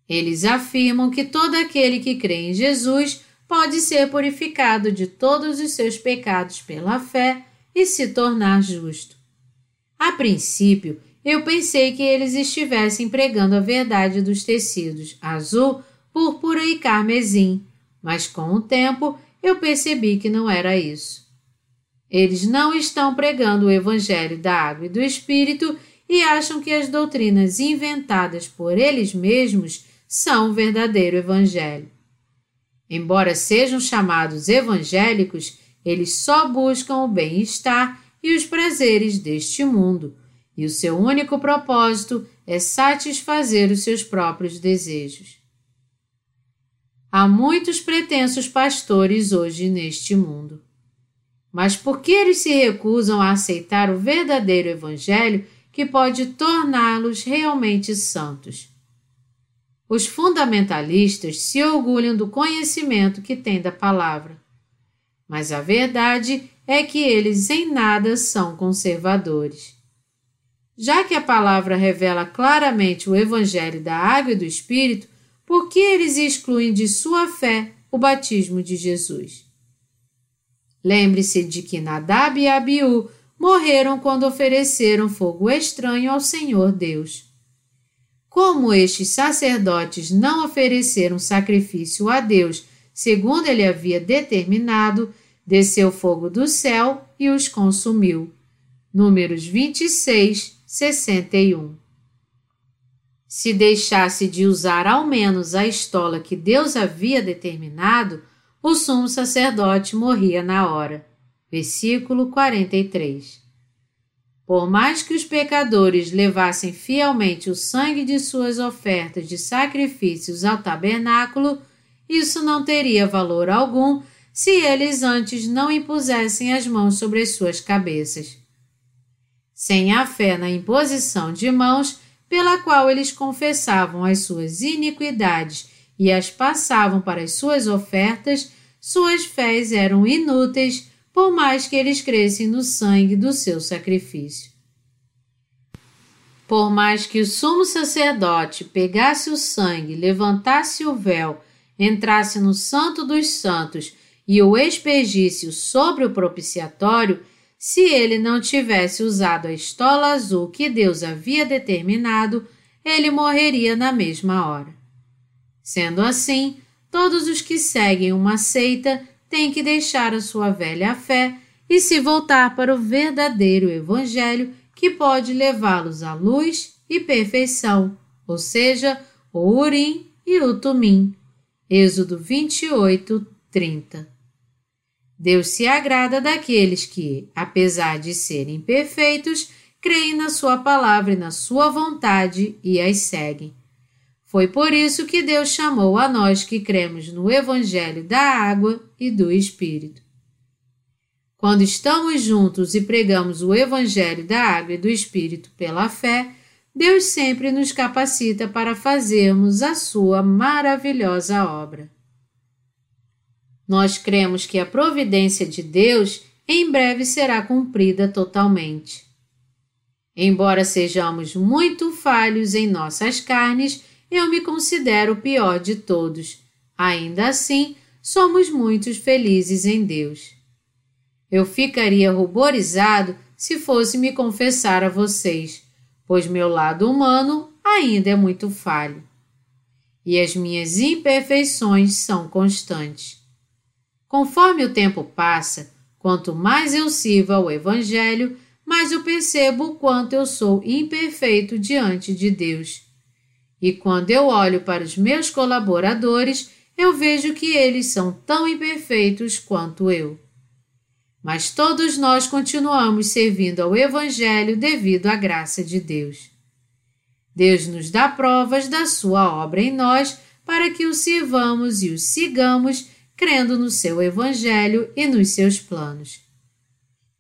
Eles afirmam que todo aquele que crê em Jesus pode ser purificado de todos os seus pecados pela fé e se tornar justo. A princípio, eu pensei que eles estivessem pregando a verdade dos tecidos azul, púrpura e carmesim, mas com o tempo eu percebi que não era isso. Eles não estão pregando o Evangelho da Água e do Espírito e acham que as doutrinas inventadas por eles mesmos são o verdadeiro Evangelho. Embora sejam chamados evangélicos, eles só buscam o bem-estar e os prazeres deste mundo, e o seu único propósito é satisfazer os seus próprios desejos. Há muitos pretensos pastores hoje neste mundo. Mas por que eles se recusam a aceitar o verdadeiro Evangelho que pode torná-los realmente santos? Os fundamentalistas se orgulham do conhecimento que têm da palavra. Mas a verdade é que eles em nada são conservadores. Já que a palavra revela claramente o Evangelho da Água e do Espírito, por que eles excluem de sua fé o batismo de Jesus? Lembre-se de que Nadab e Abiú morreram quando ofereceram fogo estranho ao Senhor Deus. Como estes sacerdotes não ofereceram sacrifício a Deus segundo ele havia determinado, desceu fogo do céu e os consumiu. Números 26, 61 se deixasse de usar ao menos a estola que Deus havia determinado, o sumo sacerdote morria na hora. Versículo 43. Por mais que os pecadores levassem fielmente o sangue de suas ofertas de sacrifícios ao tabernáculo, isso não teria valor algum se eles antes não impusessem as mãos sobre as suas cabeças. Sem a fé na imposição de mãos, pela qual eles confessavam as suas iniquidades e as passavam para as suas ofertas, suas fés eram inúteis, por mais que eles crescem no sangue do seu sacrifício. Por mais que o sumo sacerdote pegasse o sangue, levantasse o véu, entrasse no Santo dos Santos e o expegisse sobre o propiciatório, se ele não tivesse usado a estola azul que Deus havia determinado, ele morreria na mesma hora. Sendo assim, todos os que seguem uma seita têm que deixar a sua velha fé e se voltar para o verdadeiro Evangelho que pode levá-los à luz e perfeição, ou seja, o Urim e o Tumim. Êxodo 28, 30. Deus se agrada daqueles que, apesar de serem perfeitos, creem na Sua palavra e na Sua vontade e as seguem. Foi por isso que Deus chamou a nós que cremos no Evangelho da Água e do Espírito. Quando estamos juntos e pregamos o Evangelho da Água e do Espírito pela fé, Deus sempre nos capacita para fazermos a Sua maravilhosa obra. Nós cremos que a providência de Deus em breve será cumprida totalmente. Embora sejamos muito falhos em nossas carnes, eu me considero o pior de todos. Ainda assim, somos muitos felizes em Deus. Eu ficaria ruborizado se fosse me confessar a vocês, pois meu lado humano ainda é muito falho. E as minhas imperfeições são constantes. Conforme o tempo passa, quanto mais eu sirvo ao Evangelho, mais eu percebo o quanto eu sou imperfeito diante de Deus. E quando eu olho para os meus colaboradores, eu vejo que eles são tão imperfeitos quanto eu. Mas todos nós continuamos servindo ao Evangelho devido à graça de Deus. Deus nos dá provas da sua obra em nós para que o sirvamos e o sigamos crendo no seu Evangelho e nos seus planos.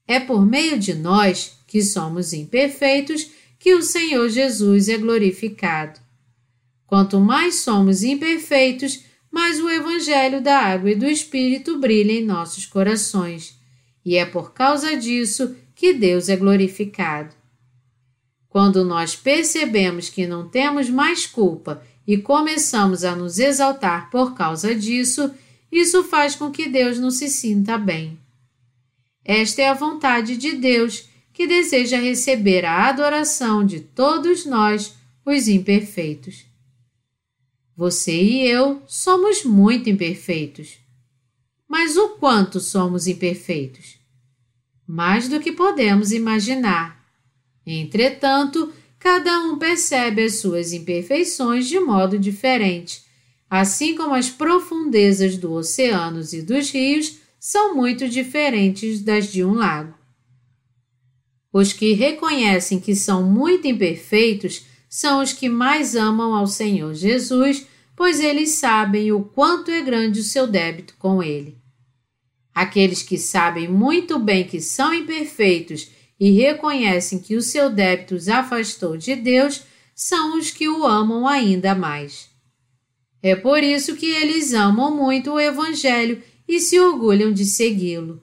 É por meio de nós, que somos imperfeitos, que o Senhor Jesus é glorificado. Quanto mais somos imperfeitos, mais o Evangelho da Água e do Espírito brilha em nossos corações, e é por causa disso que Deus é glorificado. Quando nós percebemos que não temos mais culpa e começamos a nos exaltar por causa disso, isso faz com que Deus não se sinta bem. Esta é a vontade de Deus, que deseja receber a adoração de todos nós, os imperfeitos. Você e eu somos muito imperfeitos. Mas o quanto somos imperfeitos? Mais do que podemos imaginar. Entretanto, cada um percebe as suas imperfeições de modo diferente, assim como as profundezas dos oceanos e dos rios são muito diferentes das de um lago. Os que reconhecem que são muito imperfeitos são os que mais amam ao Senhor Jesus, pois eles sabem o quanto é grande o seu débito com Ele. Aqueles que sabem muito bem que são imperfeitos e reconhecem que o seu débito os afastou de Deus são os que o amam ainda mais. É por isso que eles amam muito o Evangelho e se orgulham de segui-lo.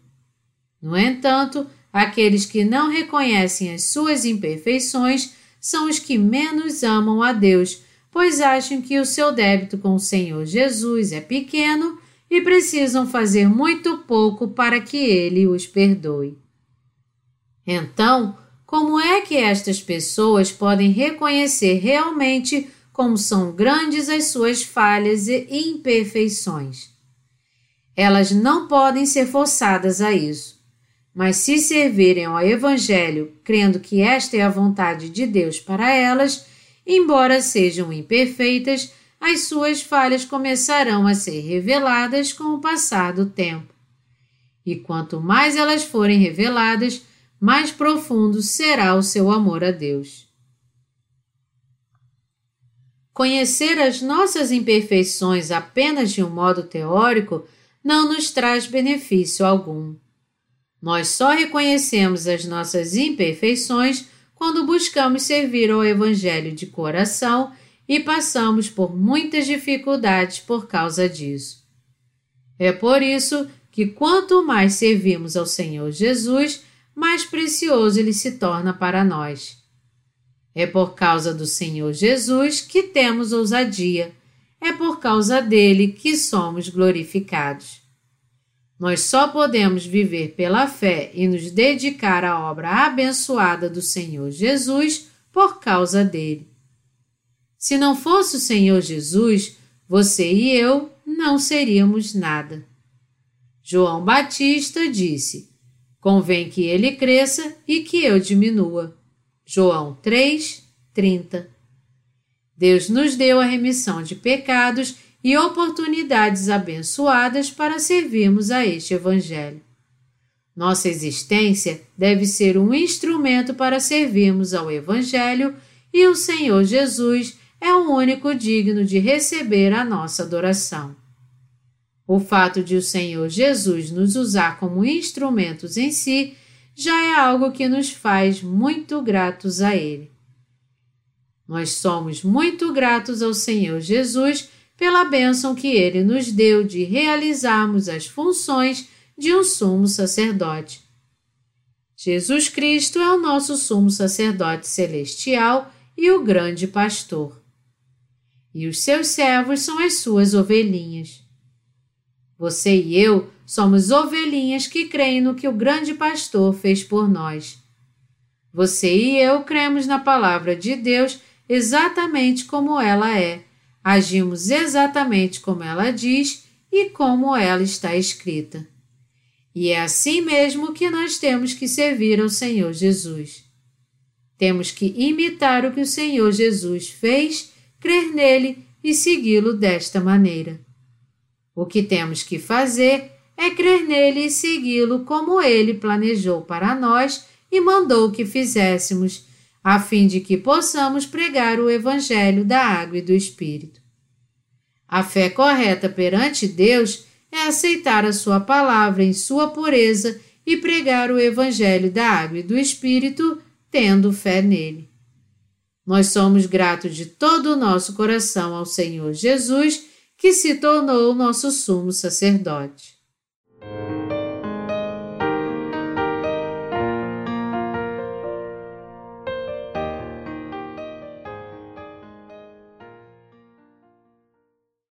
No entanto, aqueles que não reconhecem as suas imperfeições são os que menos amam a Deus, pois acham que o seu débito com o Senhor Jesus é pequeno e precisam fazer muito pouco para que ele os perdoe. Então, como é que estas pessoas podem reconhecer realmente como são grandes as suas falhas e imperfeições? Elas não podem ser forçadas a isso, mas se servirem ao Evangelho crendo que esta é a vontade de Deus para elas, embora sejam imperfeitas, as suas falhas começarão a ser reveladas com o passar do tempo. E quanto mais elas forem reveladas, mais profundo será o seu amor a Deus. Conhecer as nossas imperfeições apenas de um modo teórico não nos traz benefício algum. Nós só reconhecemos as nossas imperfeições quando buscamos servir ao Evangelho de coração e passamos por muitas dificuldades por causa disso. É por isso que quanto mais servimos ao Senhor Jesus, mais precioso ele se torna para nós. É por causa do Senhor Jesus que temos ousadia, é por causa dele que somos glorificados. Nós só podemos viver pela fé e nos dedicar à obra abençoada do Senhor Jesus por causa dele. Se não fosse o Senhor Jesus, você e eu não seríamos nada. João Batista disse: Convém que ele cresça e que eu diminua. João 3, 30. Deus nos deu a remissão de pecados e oportunidades abençoadas para servirmos a este Evangelho. Nossa existência deve ser um instrumento para servirmos ao Evangelho e o Senhor Jesus é o único digno de receber a nossa adoração. O fato de o Senhor Jesus nos usar como instrumentos em si já é algo que nos faz muito gratos a Ele. Nós somos muito gratos ao Senhor Jesus pela bênção que Ele nos deu de realizarmos as funções de um sumo sacerdote. Jesus Cristo é o nosso sumo sacerdote celestial e o grande pastor. E os seus servos são as suas ovelhinhas. Você e eu somos ovelhinhas que creem no que o grande pastor fez por nós. Você e eu cremos na palavra de Deus exatamente como ela é, agimos exatamente como ela diz e como ela está escrita. E é assim mesmo que nós temos que servir ao Senhor Jesus. Temos que imitar o que o Senhor Jesus fez, crer nele e segui-lo desta maneira. O que temos que fazer é crer nele e segui-lo como ele planejou para nós e mandou que fizéssemos, a fim de que possamos pregar o Evangelho da água e do Espírito. A fé correta perante Deus é aceitar a Sua palavra em sua pureza e pregar o Evangelho da água e do Espírito, tendo fé nele. Nós somos gratos de todo o nosso coração ao Senhor Jesus que se tornou nosso sumo sacerdote.